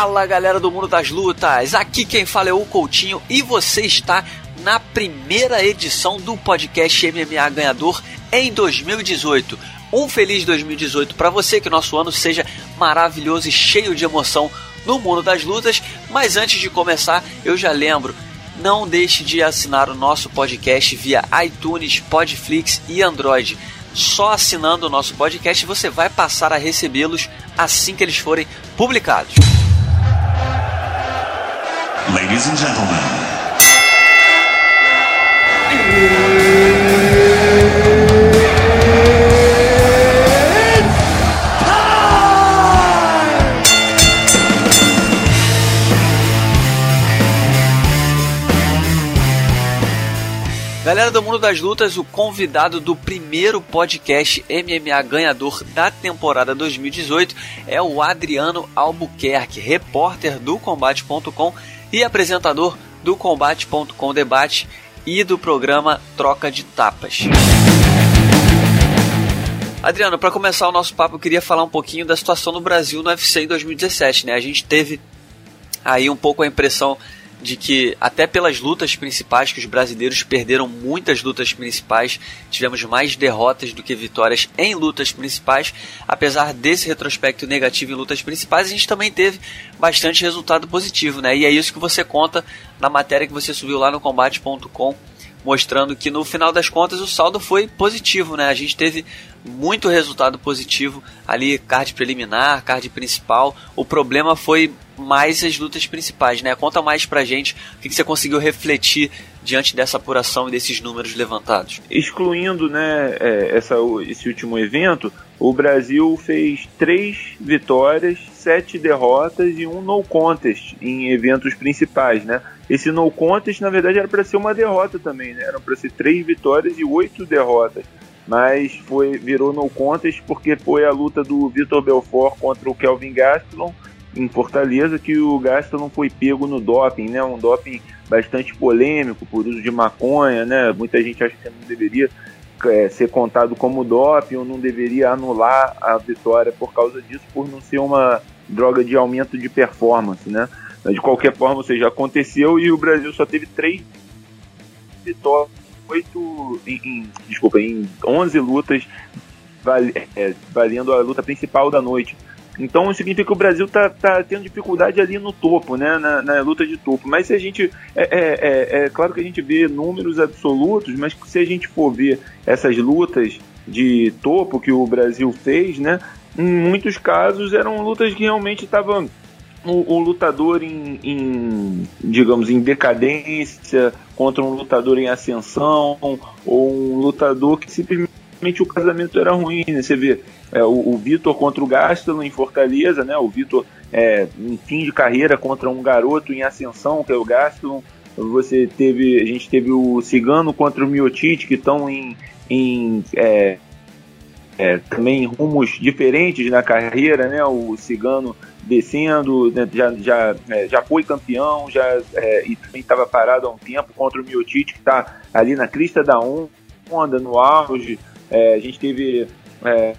Fala galera do mundo das lutas, aqui quem fala é o Coutinho e você está na primeira edição do podcast MMA Ganhador em 2018. Um feliz 2018 para você, que nosso ano seja maravilhoso e cheio de emoção no mundo das lutas. Mas antes de começar, eu já lembro, não deixe de assinar o nosso podcast via iTunes, Podflix e Android. Só assinando o nosso podcast você vai passar a recebê-los assim que eles forem publicados. Ladies and gentlemen. Galera do Mundo das Lutas, o convidado do primeiro podcast MMA ganhador da temporada 2018 é o Adriano Albuquerque, repórter do Combate.com e apresentador do Combate.com Debate e do programa Troca de Tapas. Adriano, para começar o nosso papo, eu queria falar um pouquinho da situação no Brasil no UFC em 2017, né? A gente teve aí um pouco a impressão de que até pelas lutas principais, que os brasileiros perderam muitas lutas principais, tivemos mais derrotas do que vitórias em lutas principais. Apesar desse retrospecto negativo em lutas principais, a gente também teve bastante resultado positivo, né? E é isso que você conta na matéria que você subiu lá no combate.com, mostrando que no final das contas o saldo foi positivo, né? A gente teve muito resultado positivo ali, card preliminar, card principal. O problema foi mais as lutas principais, né? Conta mais pra gente o que, você conseguiu refletir diante dessa apuração e desses números levantados. Excluindo, né, é, essa, esse último evento, o Brasil fez três vitórias, sete derrotas e um no contest em eventos principais, né? Esse no contest, na verdade, era para ser uma derrota também, né? Eram para ser três vitórias e oito derrotas mas foi virou no contest porque foi a luta do Vitor Belfort contra o Kelvin Gastelum em Fortaleza que o Gastelum foi pego no doping, né? Um doping bastante polêmico por uso de maconha, né? Muita gente acha que não deveria é, ser contado como doping ou não deveria anular a vitória por causa disso, por não ser uma droga de aumento de performance, né? Mas de qualquer forma, ou seja, aconteceu e o Brasil só teve três vitórias oito, em, em, desculpa, em 11 lutas é, valendo a luta principal da noite. Então significa que o Brasil está tá tendo dificuldade ali no topo, né, na, na, luta de topo. Mas se a gente. É, é, é, é, claro que a gente vê números absolutos, mas se a gente for ver essas lutas de topo que o Brasil fez, né, em muitos casos eram lutas que realmente estavam um, um lutador em, em, digamos, em decadência contra um lutador em ascensão ou um lutador que simplesmente o casamento era ruim, né? Você vê é, o, o Vitor contra o Gastelum em Fortaleza, né? O Vitor é, em fim de carreira contra um garoto em ascensão, que é o Gastelum. Você teve, a gente teve o Cigano contra o Miotite, que estão em, em é, é, também rumos diferentes na carreira, né? O Cigano descendo, né, já, já, é, já foi campeão, já é, e também estava parado há um tempo contra o Miotite, que está ali na crista da onda, no auge. É, a gente teve é,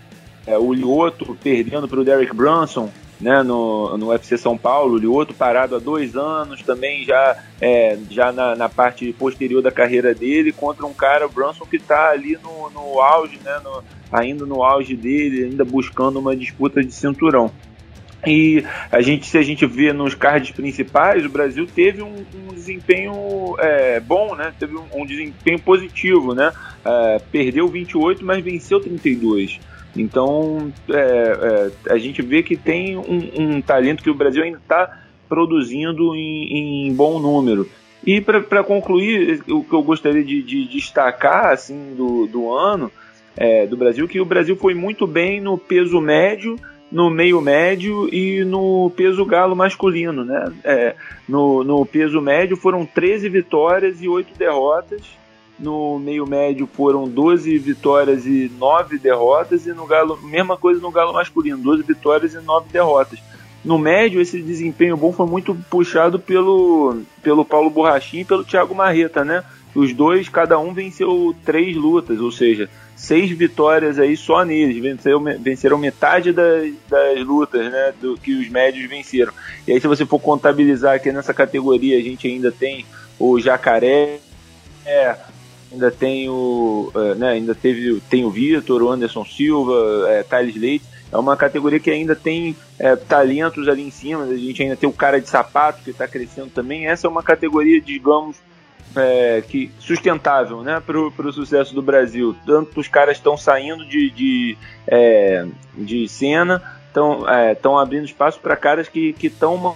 é, o Lioto perdendo para o Derek Brunson né, no, no UFC São Paulo, o Lioto parado há dois anos, também já, é, já na, na, parte posterior da carreira dele, contra um cara, o Brunson, que está ali no, no auge, né, no, ainda no auge dele, ainda buscando uma disputa de cinturão. E a gente, se a gente vê nos cards principais, o Brasil teve um, um desempenho é, bom, né? Teve um, um desempenho positivo, né? É, perdeu 28, mas venceu 32. Então é, é, a gente vê que tem um, um, talento que o Brasil ainda está produzindo em, em, bom número. E para concluir, o que eu gostaria de, de destacar assim do, do ano é, do Brasil, que o Brasil foi muito bem no peso médio no meio médio e no peso galo masculino, né? É, no, no peso médio foram 13 vitórias e 8 derrotas. No meio médio foram 12 vitórias e 9 derrotas. E no galo, mesma coisa no galo masculino, 12 vitórias e 9 derrotas. No médio, esse desempenho bom foi muito puxado pelo, pelo Paulo Borrachinho e pelo Thiago Marreta, né? Os dois, cada um venceu três lutas, ou seja, seis vitórias aí só neles, venceram, venceram metade das, das lutas né, do que os médios venceram. E aí se você for contabilizar aqui nessa categoria, a gente ainda tem o Jacaré, é, ainda tem o, é, né, ainda teve, tem o Vitor, o Anderson Silva, é, Thales Leite, é uma categoria que ainda tem é, talentos ali em cima, a gente ainda tem o cara de sapato que está crescendo também, essa é uma categoria, digamos, é, que sustentável né, para o sucesso do Brasil. Tanto os caras estão saindo de, de, é, de cena, estão é, abrindo espaço para caras que estão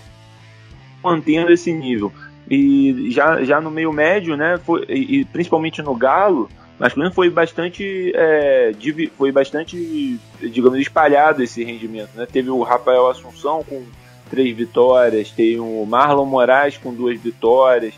mantendo esse nível. E já, já no meio médio, né, foi, e principalmente no Galo, masculino foi bastante é, foi bastante digamos espalhado esse rendimento né teve o Rafael Assunção com três vitórias tem o Marlon Moraes com duas vitórias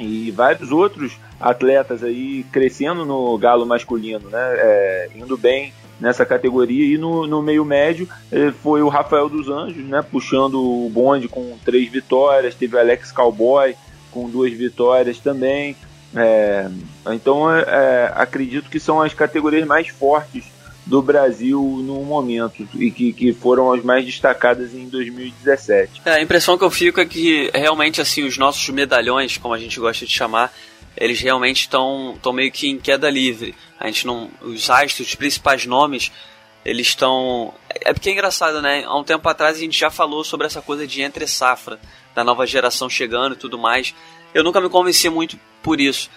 e vários outros atletas aí crescendo no galo masculino, né? É, indo bem nessa categoria e no, no meio médio eh, foi o Rafael dos Anjos, né? Puxando o bonde com três vitórias, teve o Alex Cowboy com duas vitórias também. É, então é, é acredito que são as categorias mais fortes do Brasil no momento e que, que foram as mais destacadas em 2017. É, a impressão que eu fico é que realmente assim os nossos medalhões, como a gente gosta de chamar, eles realmente estão meio que em queda livre. A gente não, os astros, os principais nomes, eles estão. É porque é engraçado, né? Há um tempo atrás a gente já falou sobre essa coisa de entre safra, da nova geração chegando e tudo mais. Eu nunca me convenci muito por isso,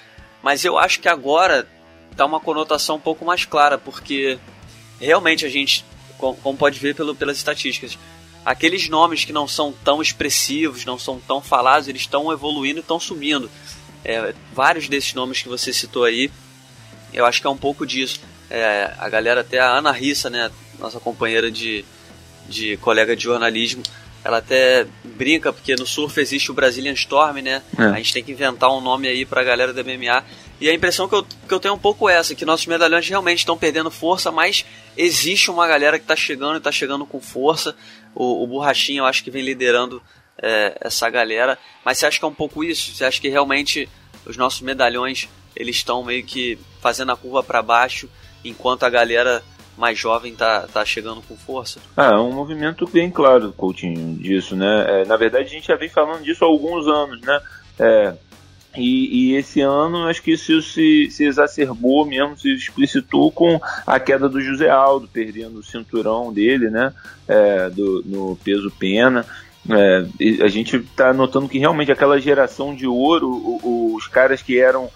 mas eu acho que agora dá uma conotação um pouco mais clara, porque realmente a gente, como pode ver pelo, pelas estatísticas, aqueles nomes que não são tão expressivos, não são tão falados, eles estão evoluindo e estão subindo. É, vários desses nomes que você citou aí, eu acho que é um pouco disso. É, a galera, até a Ana Rissa, né, nossa companheira de, de colega de jornalismo, ela até brinca, porque no surf existe o Brazilian Storm, né? É. A gente tem que inventar um nome aí pra galera da MMA. E a impressão que eu, que eu tenho é um pouco essa, que nossos medalhões realmente estão perdendo força, mas existe uma galera que está chegando e está chegando com força. O, o Borrachinho eu acho que vem liderando é, essa galera. Mas você acha que é um pouco isso? Você acha que realmente os nossos medalhões eles estão meio que fazendo a curva para baixo, enquanto a galera mais jovem tá, tá chegando com força? Ah, é um movimento bem claro, Coutinho, disso, né? É, na verdade, a gente já vem falando disso há alguns anos, né? É, e, e, esse ano acho que isso se, se exacerbou mesmo, se explicitou com a queda do José Aldo, perdendo o cinturão dele, né? É, do, no peso pena. É, a gente está notando que realmente aquela geração de ouro, os caras que eram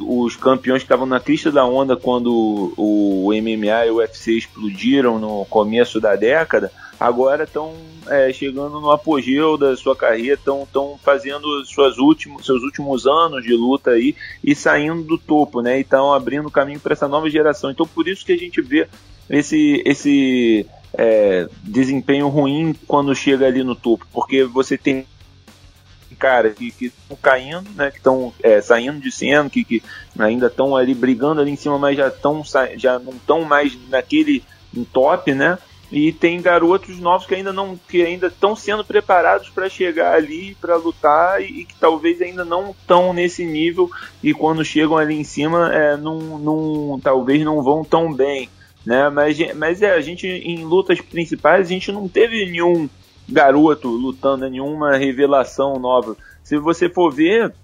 os campeões que estavam na crista da onda quando o MMA e o UFC explodiram no começo da década, agora estão é, chegando no apogeu da sua carreira, estão fazendo suas últimos, seus últimos anos de luta aí e saindo do topo, né? E estão abrindo caminho para essa nova geração. Então por isso que a gente vê esse, esse é, desempenho ruim quando chega ali no topo, porque você tem cara que estão caindo, né, que estão é, saindo de cena, que, que ainda estão ali brigando ali em cima, mas já estão já não estão mais naquele top, né? E tem garotos novos que ainda não que ainda estão sendo preparados para chegar ali para lutar e, e, que talvez ainda não estão nesse nível e quando chegam ali em cima é, não, não talvez não vão tão bem né mas mas é a gente em lutas principais a gente não teve nenhum garoto lutando, nenhuma revelação nova. Se você for ver,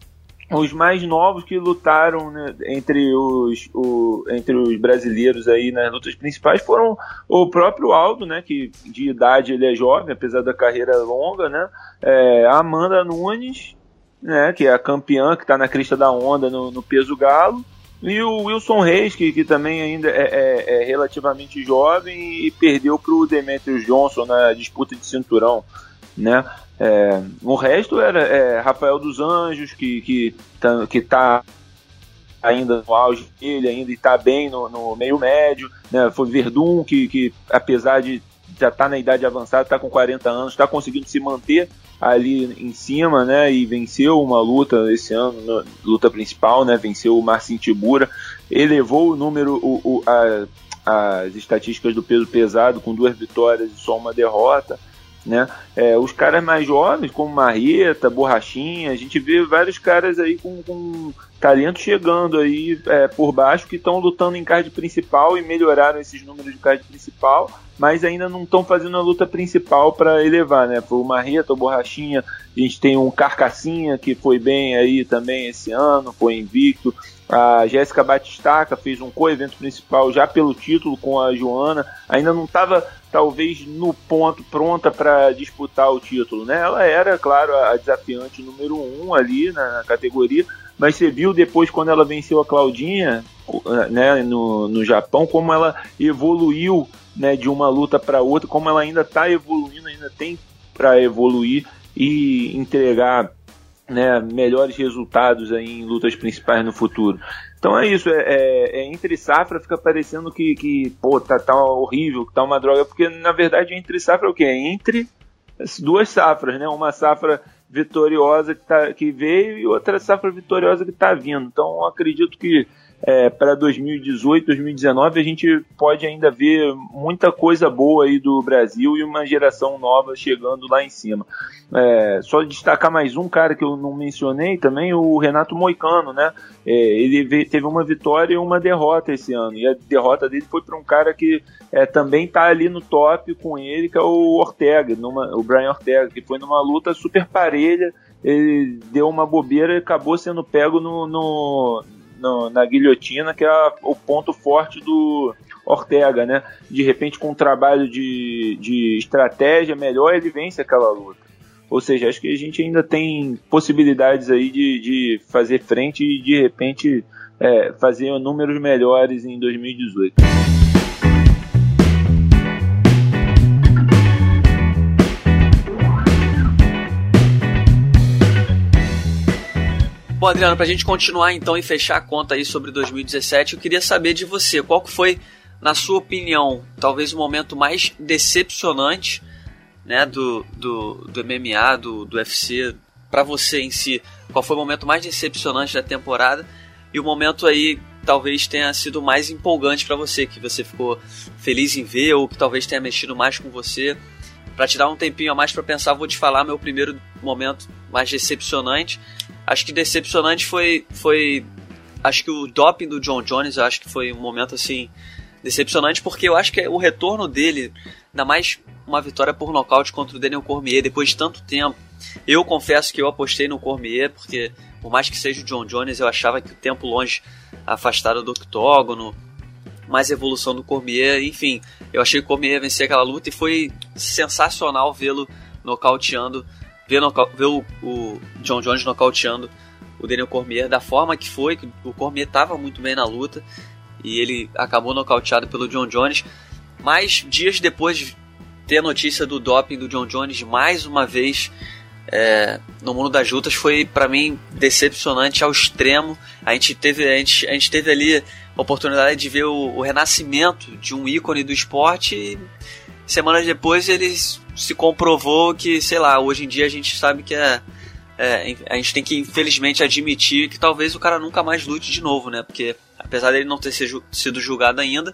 os mais novos que lutaram né, entre, os, o, entre os brasileiros aí nas lutas principais foram o próprio Aldo, né, que de idade ele é jovem, apesar da carreira longa, né, é, a Amanda Nunes, né, que é a campeã, que está na crista da onda no, no peso galo, e o Wilson Reis, que, que também ainda é, é, é relativamente jovem e perdeu para o Demetrius Johnson na disputa de cinturão, né? É, o resto era é, Rafael dos Anjos, que, que, tá, que tá ainda no auge dele, ainda está bem no, no, meio médio, né? Foi Verdun, que, que apesar de já estar tá na idade avançada, está com 40 anos, está conseguindo se manter ali em cima, né? E venceu uma luta esse ano, luta principal, né? Venceu o Marcin Tibura, elevou o número, o, o a, as estatísticas do peso pesado com duas vitórias e só uma derrota. Né? É, os caras mais jovens, como Marreta, Borrachinha, a gente vê vários caras aí com, com talento chegando aí é, por baixo que estão lutando em card principal e melhoraram esses números de card principal, mas ainda não estão fazendo a luta principal para elevar, né? Foi o Marreta, o Borrachinha, a gente tem um Carcassinha que foi bem aí também esse ano, foi invicto. A Jéssica Batistaca fez um co-evento principal já pelo título com a Joana. Ainda não estava, talvez, no ponto pronta para disputar o título. Né? Ela era, claro, a desafiante número um ali na, categoria. Mas você viu depois, quando ela venceu a Claudinha né, no, no Japão, como ela evoluiu né, de uma luta para outra, como ela ainda está evoluindo, ainda tem para evoluir e entregar né, melhores resultados aí em lutas principais no futuro. Então é isso, é, é, é, entre safra fica parecendo que, que pô, tá, tá horrível, que tá uma droga, porque na verdade entre safra é o que? É entre as duas safras, né? Uma safra vitoriosa que, tá, que veio e outra safra vitoriosa que está vindo. Então acredito que é, para 2018, 2019, a gente pode ainda ver muita coisa boa aí do Brasil e uma geração nova chegando lá em cima. É, só destacar mais um cara que eu não mencionei também, o Renato Moicano, né? É, ele teve uma vitória e uma derrota esse ano. E a derrota dele foi para um cara que é, também está ali no top com ele, que é o Ortega, numa, o Brian Ortega, que foi numa luta super parelha. Ele deu uma bobeira e acabou sendo pego no, no no, na guilhotina, que é o ponto forte do Ortega, né? De repente, com um trabalho de, de estratégia melhor, ele vence aquela luta. Ou seja, acho que a gente ainda tem possibilidades aí de, de fazer frente e de repente é, fazer números melhores em 2018. Bom, Adriano, para a gente continuar então e fechar a conta aí sobre 2017, eu queria saber de você, qual foi, na sua opinião, talvez o momento mais decepcionante né, do, do, do MMA, do, do UFC, para você em si? Qual foi o momento mais decepcionante da temporada? E o momento aí talvez tenha sido mais empolgante para você, que você ficou feliz em ver ou que talvez tenha mexido mais com você. Para te dar um tempinho a mais para pensar, vou te falar meu primeiro momento mais decepcionante Acho que decepcionante foi, foi. Acho que o doping do John Jones, acho que foi um momento assim. Decepcionante porque eu acho que o retorno dele, ainda mais uma vitória por nocaute contra o Daniel Cormier depois de tanto tempo. Eu confesso que eu apostei no Cormier, porque por mais que seja o John Jones, eu achava que o tempo longe, afastado do octógono, mais evolução do Cormier, enfim, eu achei que o Cormier vencer aquela luta e foi sensacional vê-lo nocauteando ver, ver o, o, John Jones nocauteando o Daniel Cormier da forma que foi, que o Cormier estava muito bem na luta e ele acabou nocauteado pelo John Jones. Mas dias depois de ter a notícia do doping do John Jones mais uma vez é, no mundo das lutas foi para mim decepcionante ao extremo. A gente teve, a gente, a gente teve ali a oportunidade de ver o, o renascimento de um ícone do esporte e semanas depois eles se comprovou que, sei lá, hoje em dia a gente sabe que é, é, a gente tem que infelizmente admitir que talvez o cara nunca mais lute de novo, né? Porque apesar dele não ter sido julgado ainda,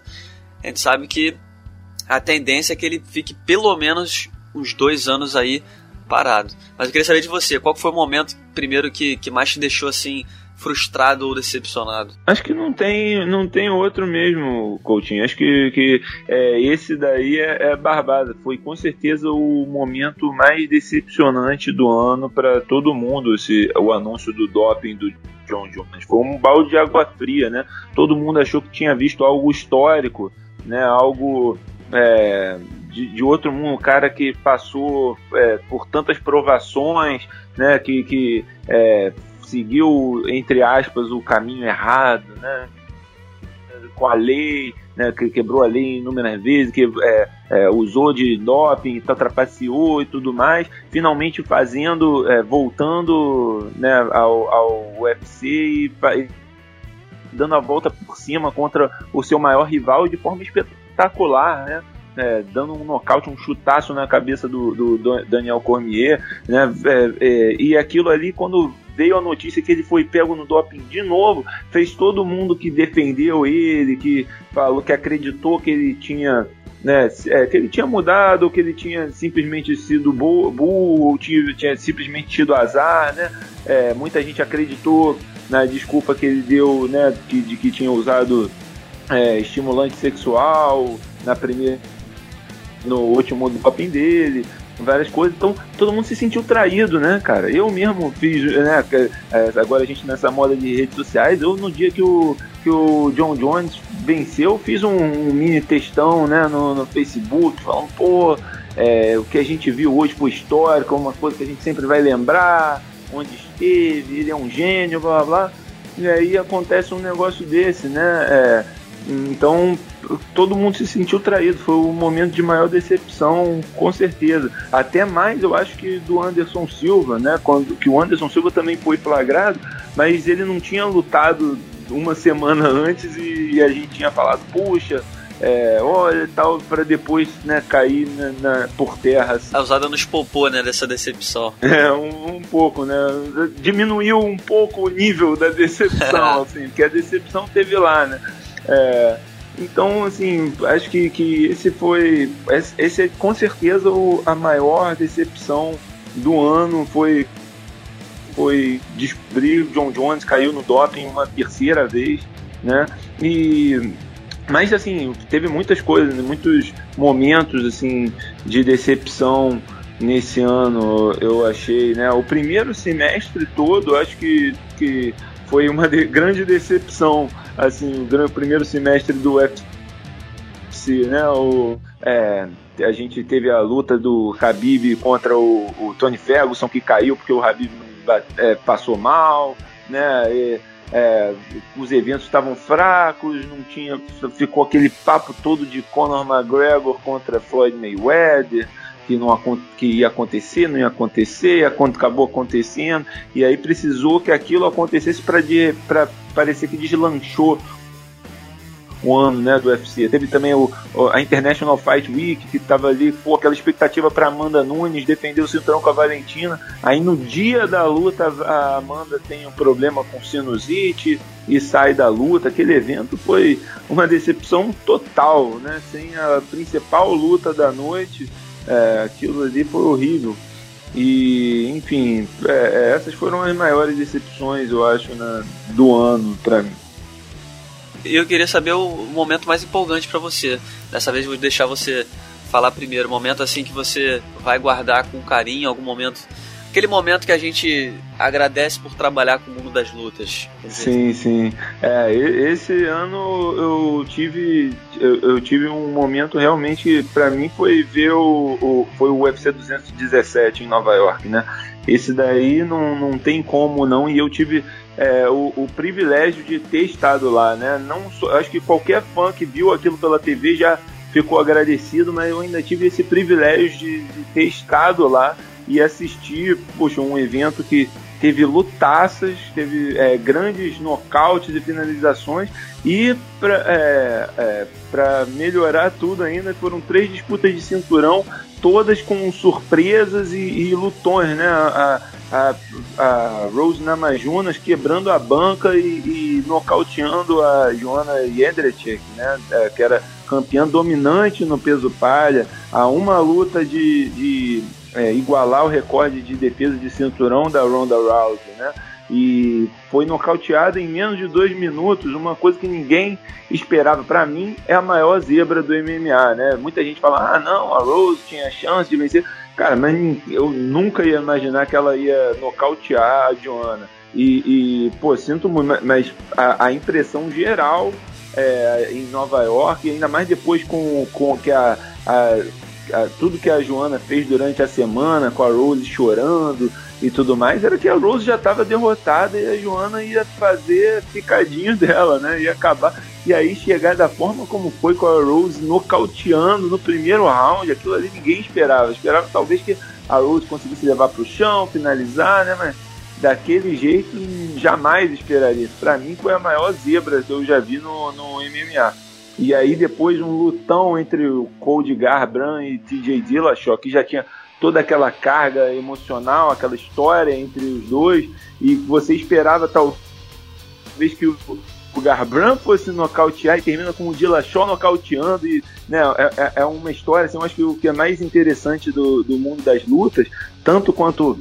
a gente sabe que a tendência é que ele fique pelo menos uns dois anos aí parado. Mas eu queria saber de você, qual foi o momento primeiro que, que mais te deixou assim frustrado ou decepcionado? Acho que não tem, não tem outro mesmo, Coutinho. Acho que, que é, esse daí é, é barbada. Foi com certeza o momento mais decepcionante do ano para todo mundo. Esse, o anúncio do doping do John Jones. Foi um balde de água fria, né? Todo mundo achou que tinha visto algo histórico, né? Algo é, de, de, outro mundo, um cara que passou é, por tantas provações, né, que, que é, seguiu, entre aspas, o caminho errado, né? com a lei, né? que quebrou a lei inúmeras vezes, que é, é, usou de doping, trapaceou e tudo mais, finalmente fazendo, é, voltando né, ao, ao UFC e, e dando a volta por cima contra o seu maior rival de forma espetacular, né? É, dando um nocaute, um chutaço na cabeça do, do, do Daniel Cormier, né? É, é, e aquilo ali, quando veio a notícia que ele foi pego no doping de novo, fez todo mundo que defendeu ele, que falou que acreditou que ele tinha né, é, que ele tinha mudado, que ele tinha simplesmente sido burro, ou tinha, tinha simplesmente tido azar, né? É, muita gente acreditou na desculpa que ele deu, né, que, de que tinha usado é, estimulante sexual na primeira, no último doping dele, várias coisas. Então todo mundo se sentiu traído, né, cara? Eu mesmo fiz, né? É, agora a gente nessa moda de redes sociais, eu no dia que o, que o John Jones venceu, fiz um, um mini textão, né, no, no Facebook, falando, pô, é, o que a gente viu hoje foi histórico, uma coisa que a gente sempre vai lembrar, onde esteve, ele é um gênio, blá blá blá. E aí acontece um negócio desse, né? É, então todo mundo se sentiu traído. Foi o momento de maior decepção, com certeza. Até mais, eu acho que do Anderson Silva, né? Quando que o Anderson Silva também foi flagrado, mas ele não tinha lutado uma semana antes e, e a gente tinha falado, puxa. É, olha tal, para depois né, cair na, na, por terra. Assim. A usada nos poupou, né, dessa decepção. É, um, um, pouco, né? Diminuiu um pouco o nível da decepção, assim, porque a decepção teve lá, né? É, então, assim, acho que, que esse foi. Esse é com certeza o, a maior decepção do ano. Foi, foi descobrir o John Jones caiu no doping uma terceira vez, né? E. Mas assim, teve muitas coisas, muitos momentos assim de decepção nesse ano, eu achei, né? O primeiro semestre todo, acho que, que foi uma de, grande decepção assim, o primeiro semestre do UFC, né? O, é, a gente teve a luta do Habib contra o, o Tony Ferguson, que caiu porque o Habib é, passou mal, né? E, é, os eventos estavam fracos, não tinha, ficou aquele papo todo de Conor McGregor contra Floyd Mayweather, que, não, que ia acontecer, não ia acontecer, acabou acontecendo, e aí precisou que aquilo acontecesse para parecer que deslanchou o ano né, do UFC. Teve também o, a International Fight Week, que estava ali, com aquela expectativa para Amanda Nunes defender o cinturão com a Valentina. Aí no dia da luta, a Amanda tem um problema com sinusite e sai da luta. Aquele evento foi uma decepção total, né? Sem a principal luta da noite é, aquilo ali foi horrível. E, enfim, é, é, essas foram as maiores decepções, eu acho, na, do ano para mim. Eu queria saber o momento mais empolgante para você. Dessa vez vou deixar você falar primeiro. Momento assim que você vai guardar com carinho, algum momento aquele momento que a gente agradece por trabalhar com o mundo das lutas. Sim, sim. É, esse ano eu tive eu, eu tive um momento realmente para mim foi ver o, o, foi o UFC 217 em Nova York, né? Esse daí não, não tem como não e eu tive é, o, o, privilégio de ter estado lá, né? Não acho que qualquer fã que viu aquilo pela TV já ficou agradecido, mas eu ainda tive esse privilégio de, de ter estado lá e assistir, poxa, um evento que teve lutaças, teve é, grandes nocautes e finalizações e para é, é, melhorar tudo ainda foram três disputas de cinturão, todas com surpresas e, e lutões, né? A, a, a Rose Namajunas quebrando a banca e, e nocauteando a Joana Jedrzejczyk, né? É, que era campeã dominante no peso palha, a uma luta de, de é, igualar o recorde de defesa de cinturão da Ronda Rousey, né? E foi nocauteada em menos de dois minutos, uma coisa que ninguém esperava. Para mim, é a maior zebra do MMA, né? Muita gente fala, ah, não, a Rose tinha chance de vencer. Cara, mas eu nunca ia imaginar que ela ia nocautear a Joana. E, e pô, sinto muito, mas a, a impressão geral é, em Nova York, ainda mais depois com, com que a, a a, tudo que a Joana fez durante a semana, com a Rose chorando e tudo mais, era que a Rose já estava derrotada e a Joana ia fazer picadinho dela, né? Ia acabar. E aí chegar da forma como foi com a Rose nocauteando no primeiro round, aquilo ali ninguém esperava. Esperava talvez que a Rose conseguisse levar para o chão, finalizar, né? Mas daquele jeito jamais esperaria. Para mim foi a maior zebra que eu já vi no, no MMA. E aí depois um lutão entre o Cold Garbrandt e TJ Dillashaw, que já tinha toda aquela carga emocional, aquela história entre os dois, e você esperava talvez que o, o Garbrandt fosse nocautear e termina com o Dillashaw nocauteando e né, é, é, é uma história, assim, eu acho que o que é mais interessante do, do mundo das lutas, tanto quanto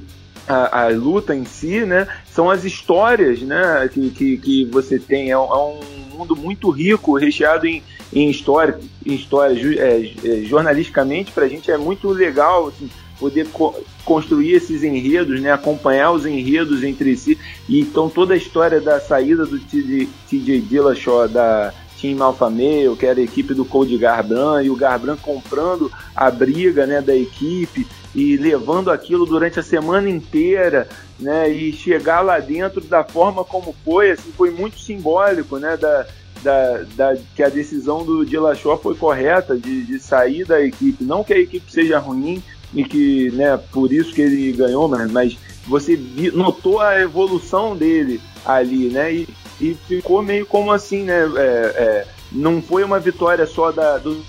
a, a, luta em si, né, são as histórias, né, que, que, que você tem, é, é um mundo muito rico, recheado em, em história, em história é, é, jornalisticamente, pra gente é muito legal, assim, poder co construir esses enredos, né, acompanhar os enredos entre si. E então toda a história da saída do TJ Dillashaw da Team Alpha Male, que era a equipe do Cody Garbrandt, e o Garbrandt comprando a briga, né, da equipe e levando aquilo durante a semana inteira, né, e chegar lá dentro da forma como foi, assim, foi muito simbólico, né, da, da, da, que a decisão do Dillashaw foi correta de, de sair da equipe. Não que a equipe seja ruim, e que, né, por isso que ele ganhou, mas, mas você notou a evolução dele ali, né, e, e ficou meio como assim, né, é, é, não foi uma vitória só da, do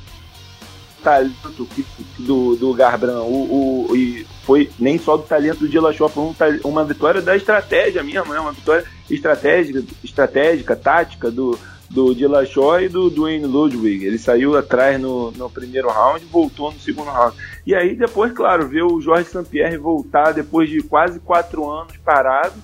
talento do, do Garbrandt, o, o, e foi nem só do talento do Dillashaw, foi um, uma vitória da estratégia mesmo, né, uma vitória estratégica, estratégica tática do, do Dillashaw e do Dwayne Ludwig. Ele saiu atrás no, no primeiro round voltou no segundo round. E aí depois, claro, ver o Jorge St-Pierre voltar depois de quase quatro anos parado,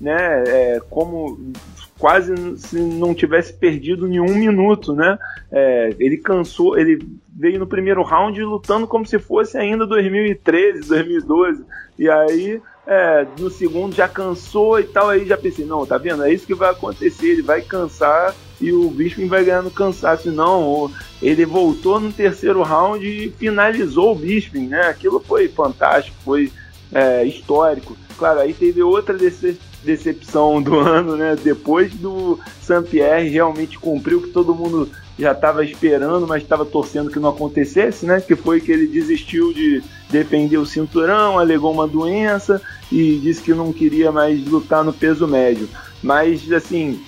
né, é, como quase se não tivesse perdido nenhum minuto, né? É, ele cansou, ele veio no primeiro round lutando como se fosse ainda 2013, 2012. E aí é, no segundo já cansou e tal, aí já pensei, não, tá vendo? É isso que vai acontecer, ele vai cansar e o Bisping vai ganhando cansaço. Não, ele voltou no terceiro round e finalizou o Bisping, né? Aquilo foi fantástico, foi é, histórico. Claro, aí teve outra dece decepção do ano, né? Depois do Saint-Pierre realmente cumpriu o que todo mundo já estava esperando, mas estava torcendo que não acontecesse, né? Que foi que ele desistiu de defender o cinturão, alegou uma doença e disse que não queria mais lutar no peso médio. Mas assim,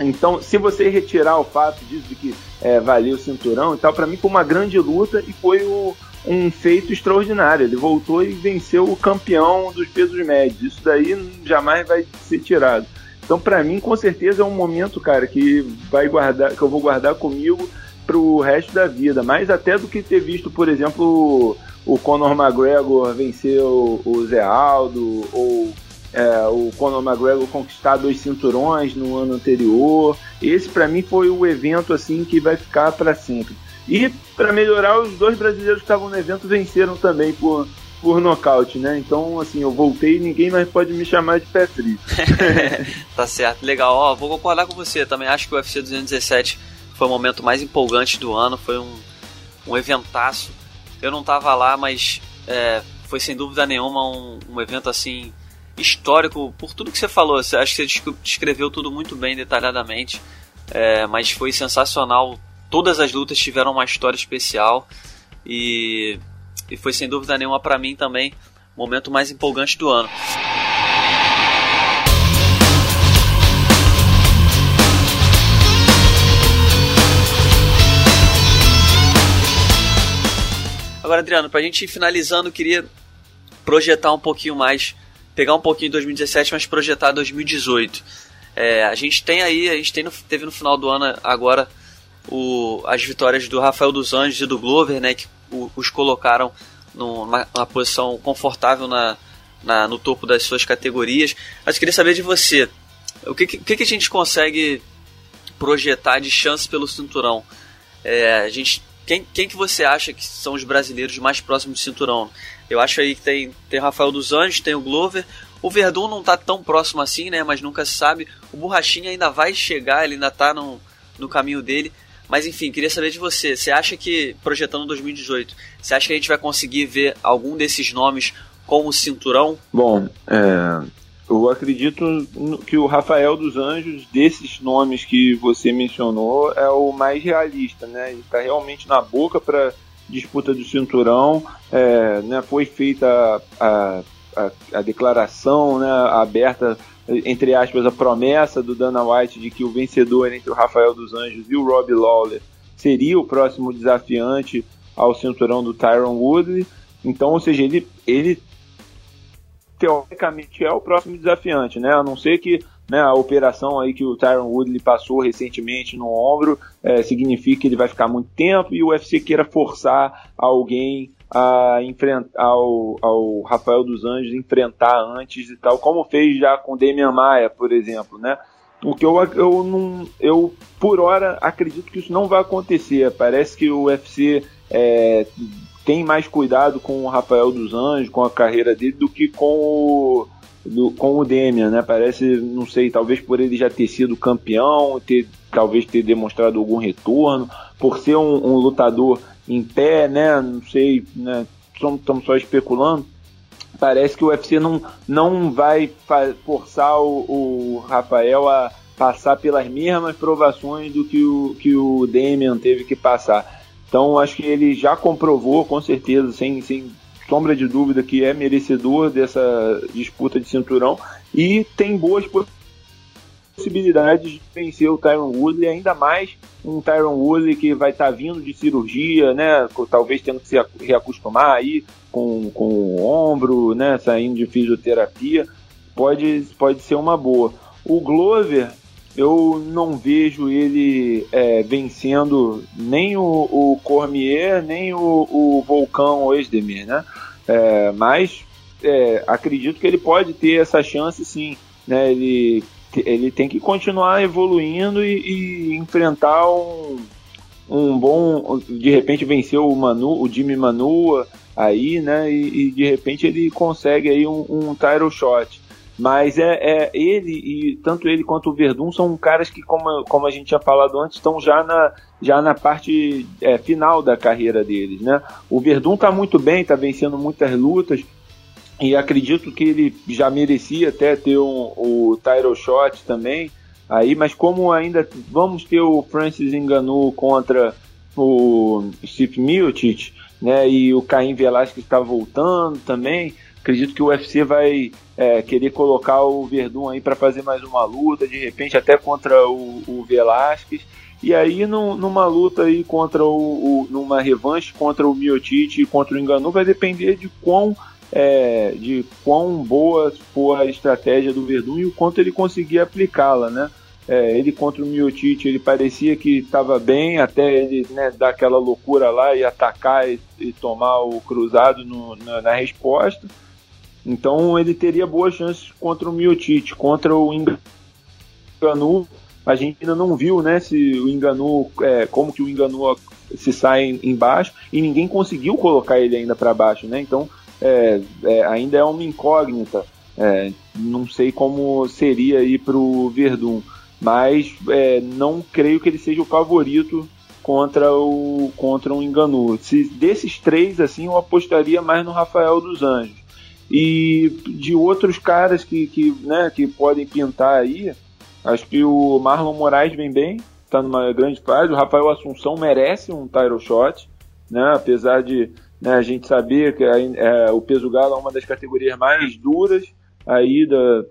então se você retirar o fato disso de que é, valeu o cinturão e tal, para mim foi uma grande luta e foi o, um feito extraordinário. Ele voltou e venceu o campeão dos pesos médios. Isso daí jamais vai ser tirado. Então, para mim, com certeza é um momento, cara, que vai guardar, que eu vou guardar comigo pro resto da vida. Mais até do que ter visto, por exemplo, o Conor McGregor vencer o, o Zé Aldo, ou é, o Conor McGregor conquistar dois cinturões no ano anterior. Esse, para mim, foi o evento assim que vai ficar para sempre. E para melhorar, os dois brasileiros que estavam no evento venceram também por por nocaute, né? Então, assim, eu voltei e ninguém mais pode me chamar de pé frio. tá certo, legal. Ó, vou concordar com você. Também acho que o UFC 217 foi o momento mais empolgante do ano. Foi um, um eventaço. Eu não tava lá, mas é, foi sem dúvida nenhuma um, um evento assim histórico por tudo que você falou. Acho que você descreveu tudo muito bem, detalhadamente. É, mas foi sensacional. Todas as lutas tiveram uma história especial. E e foi sem dúvida nenhuma para mim também o momento mais empolgante do ano. Agora, Adriano, para a gente ir finalizando, eu queria projetar um pouquinho mais, pegar um pouquinho de 2017, mas projetar 2018. É, a gente tem aí, a gente tem no, teve no final do ano agora o, as vitórias do Rafael dos Anjos e do Glover, né, que os colocaram numa, numa posição confortável na, na, no topo das suas categorias. Mas queria saber de você, o que, que, que a gente consegue projetar de chance pelo cinturão? É, a gente, quem, quem que você acha que são os brasileiros mais próximos do cinturão? Eu acho aí que tem, tem Rafael dos Anjos, tem o Glover. O Verdun não está tão próximo assim, né? Mas nunca se sabe. O Borrachinha ainda vai chegar, ele ainda está no, no caminho dele. Mas enfim, queria saber de você. Você acha que, projetando 2018, você acha que a gente vai conseguir ver algum desses nomes como cinturão? Bom, é, eu acredito que o Rafael dos Anjos, desses nomes que você mencionou, é o mais realista, né? Ele está realmente na boca para disputa do cinturão. É, né, foi feita a, a, a declaração né, aberta entre aspas, a promessa do Dana White de que o vencedor entre o Rafael dos Anjos e o Rob Lawler seria o próximo desafiante ao cinturão do Tyron Woodley. Então, ou seja, ele, ele teoricamente é o próximo desafiante, né? A não ser que né, a operação aí que o Tyron Woodley passou recentemente no ombro é, significa que ele vai ficar muito tempo e o UFC queira forçar alguém a enfrentar ao, ao Rafael dos Anjos enfrentar antes e tal, como fez já com Demian Maia, por exemplo, né? O que eu, eu não. Eu, por hora, acredito que isso não vai acontecer. Parece que o UFC é, tem mais cuidado com o Rafael dos Anjos, com a carreira dele, do que com o, do, com o Demian, né? Parece, não sei, talvez por ele já ter sido campeão, ter, talvez ter demonstrado algum retorno, por ser um, um lutador em pé, né? Não sei, né? Estamos só especulando. Parece que o UFC não, não vai forçar o, o Rafael a passar pelas mesmas provações do que o, que o Damian teve que passar. Então acho que ele já comprovou, com certeza, sem, sem sombra de dúvida, que é merecedor dessa disputa de cinturão e tem boas possibilidades de vencer o Tyron Woodley, ainda mais um Tyron Woodley que vai estar tá vindo de cirurgia, né? Talvez tendo que se reacostumar aí com, com o ombro, né? Saindo de fisioterapia, pode, pode ser uma boa. O Glover, eu não vejo ele é, vencendo nem o, o Cormier, nem o, o Volcão Oesdemir, né? É, mas é, acredito que ele pode ter essa chance sim. Né? Ele ele tem que continuar evoluindo e, e, enfrentar um, um bom. De repente vencer o Manu, o Jimmy Manua aí, né? E, e de repente ele consegue aí um, um title shot. Mas é, é, ele e tanto ele quanto o Verdun são caras que, como, como a gente tinha falado antes, estão já na, já na parte é, final da carreira deles, né? O Verdun está muito bem, está vencendo muitas lutas, e acredito que ele já merecia até ter um, o title shot também. Aí, mas como ainda vamos ter o Francis Enganu contra o Steve Miocic, né? E o Caim Velasquez está voltando também. Acredito que o UFC vai é, querer colocar o Verdun aí para fazer mais uma luta, de repente até contra o, o Velasquez. E aí, numa luta aí contra o, o, numa revanche contra o Miocic e contra o Enganu, vai depender de quão é, de quão boa foi a estratégia do Verdun e o quanto ele conseguia aplicá-la, né? É, ele contra o Miotite, ele parecia que estava bem, até ele né, dar aquela loucura lá e atacar e, e tomar o cruzado no, na, na, resposta. Então ele teria boas chances contra o Miotite, contra o Enganu. A gente ainda não viu, né, se o Enganu, é, como que o Enganu se sai embaixo e ninguém conseguiu colocar ele ainda para baixo, né? Então é, é, ainda é uma incógnita. É, não sei como seria aí para o Verdun, mas é, não creio que ele seja o favorito contra o contra o Enganu. Se desses três assim, eu apostaria mais no Rafael dos Anjos. E de outros caras que, que, né, que podem pintar aí, acho que o Marlon Moraes vem bem, está numa grande fase. O Rafael Assunção merece um title shot, né, apesar de né, a gente sabia que é, o peso galo é uma das categorias mais duras aí da,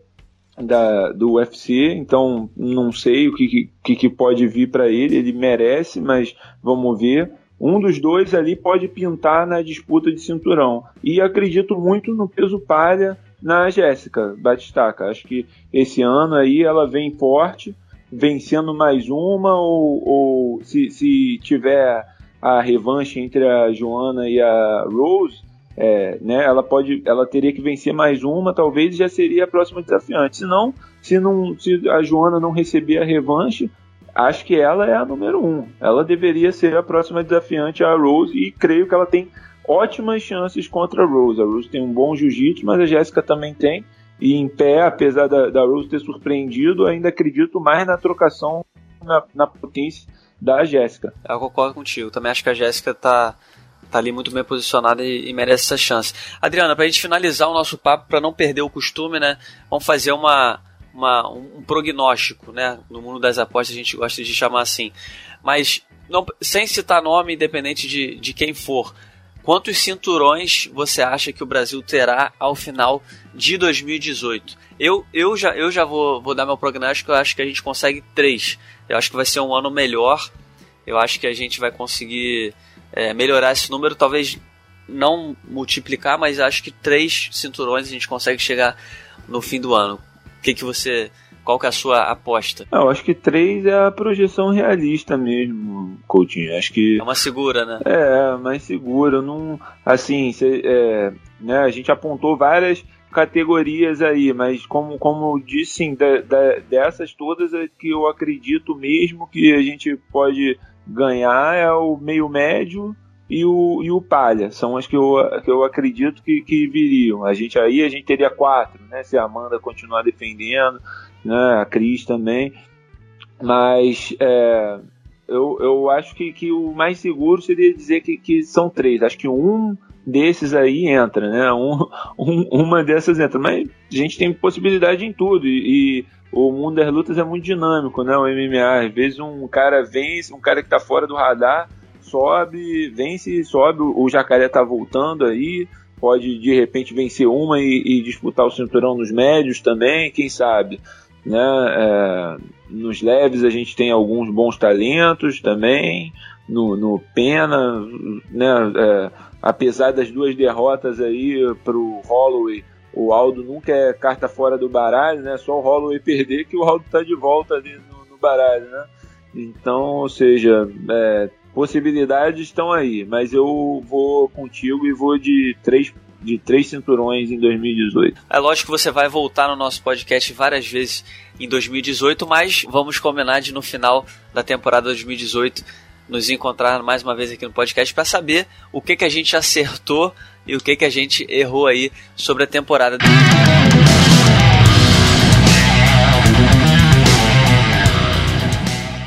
da, do UFC, então não sei o que, que, que pode vir para ele, ele merece, mas vamos ver. Um dos dois ali pode pintar na disputa de cinturão. E acredito muito no peso palha na Jéssica Batistaca. Acho que esse ano aí ela vem forte, vencendo mais uma, ou, ou se, se tiver a revanche entre a Joana e a Rose, é, né, ela pode, ela teria que vencer mais uma, talvez já seria a próxima desafiante. Se não, se não, se a Joana não receber a revanche, acho que ela é a número um. Ela deveria ser a próxima desafiante a Rose e creio que ela tem ótimas chances contra a Rose. A Rose tem um bom jiu-jitsu, mas a Jéssica também tem. E em pé, apesar da, da Rose ter surpreendido, ainda acredito mais na trocação, na, na potência da Jéssica. Eu concordo contigo. Também acho que a Jéssica tá, tá ali muito bem posicionada e, e merece essa chance. Adriana, pra gente finalizar o nosso papo, para não perder o costume, né? Vamos fazer uma, uma, um prognóstico, né? No mundo das apostas a gente gosta de chamar assim. Mas não, sem citar nome, independente de, de quem for, quantos cinturões você acha que o Brasil terá ao final de 2018? Eu, eu já, eu já vou, vou dar meu prognóstico, eu acho que a gente consegue três. Eu acho que vai ser um ano melhor. Eu acho que a gente vai conseguir é, melhorar esse número, talvez não multiplicar, mas acho que três cinturões a gente consegue chegar no fim do ano. O que, que você Qual que é a sua aposta? Eu acho que três é a projeção realista mesmo, Coutinho. Acho que é uma segura, né? É, mais segura. Não, assim, cê, é, né, a gente apontou várias categorias aí, mas como, como eu disse, sim, da, da, dessas todas é que eu acredito mesmo que a gente pode ganhar é o meio médio e o, e o palha. São as que eu, que eu acredito que, que viriam. A gente aí a gente teria quatro, né? Se a Amanda continuar defendendo, né? A Cris também. Mas é, eu, eu acho que, que o mais seguro seria dizer que, que são três. Acho que um desses aí entra, né? Um, um, uma dessas entra. Mas a gente tem possibilidade em tudo. E, e, o mundo das lutas é muito dinâmico, né? O MMA. Às vezes um cara vence, um cara que tá fora do radar, sobe, vence, sobe. O jacaré tá voltando aí. Pode de repente vencer uma e, e disputar o cinturão nos médios também, quem sabe? Né? É, nos leves a gente tem alguns bons talentos também. No, no Pena, né? É, apesar das duas derrotas aí pro Holloway, o Aldo nunca é carta fora do baralho, né? Só o Holloway perder que o Aldo tá de volta ali no, no baralho, né? Então, ou seja, é, possibilidades estão aí, mas eu vou contigo e vou de três de três cinturões em 2018. É lógico que você vai voltar no nosso podcast várias vezes em 2018, mas vamos combinar de no final da temporada 2018 nos encontrar mais uma vez aqui no podcast para saber o que, que a gente acertou e o que, que a gente errou aí sobre a temporada.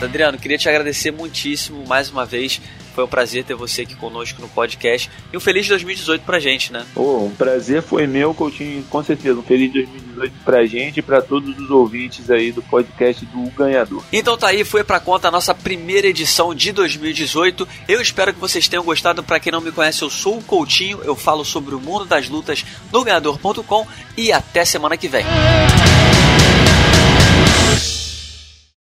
Adriano, queria te agradecer muitíssimo mais uma vez. Foi um prazer ter você aqui conosco no podcast. E um feliz 2018 pra gente, né? Oh, um prazer foi meu, Coutinho, com certeza. Um feliz 2018 pra gente e pra todos os ouvintes aí do podcast do Ganhador. Então tá aí, foi pra conta a nossa primeira edição de 2018. Eu espero que vocês tenham gostado. Pra quem não me conhece, eu sou o Coutinho. Eu falo sobre o mundo das lutas no ganhador.com. E até semana que vem.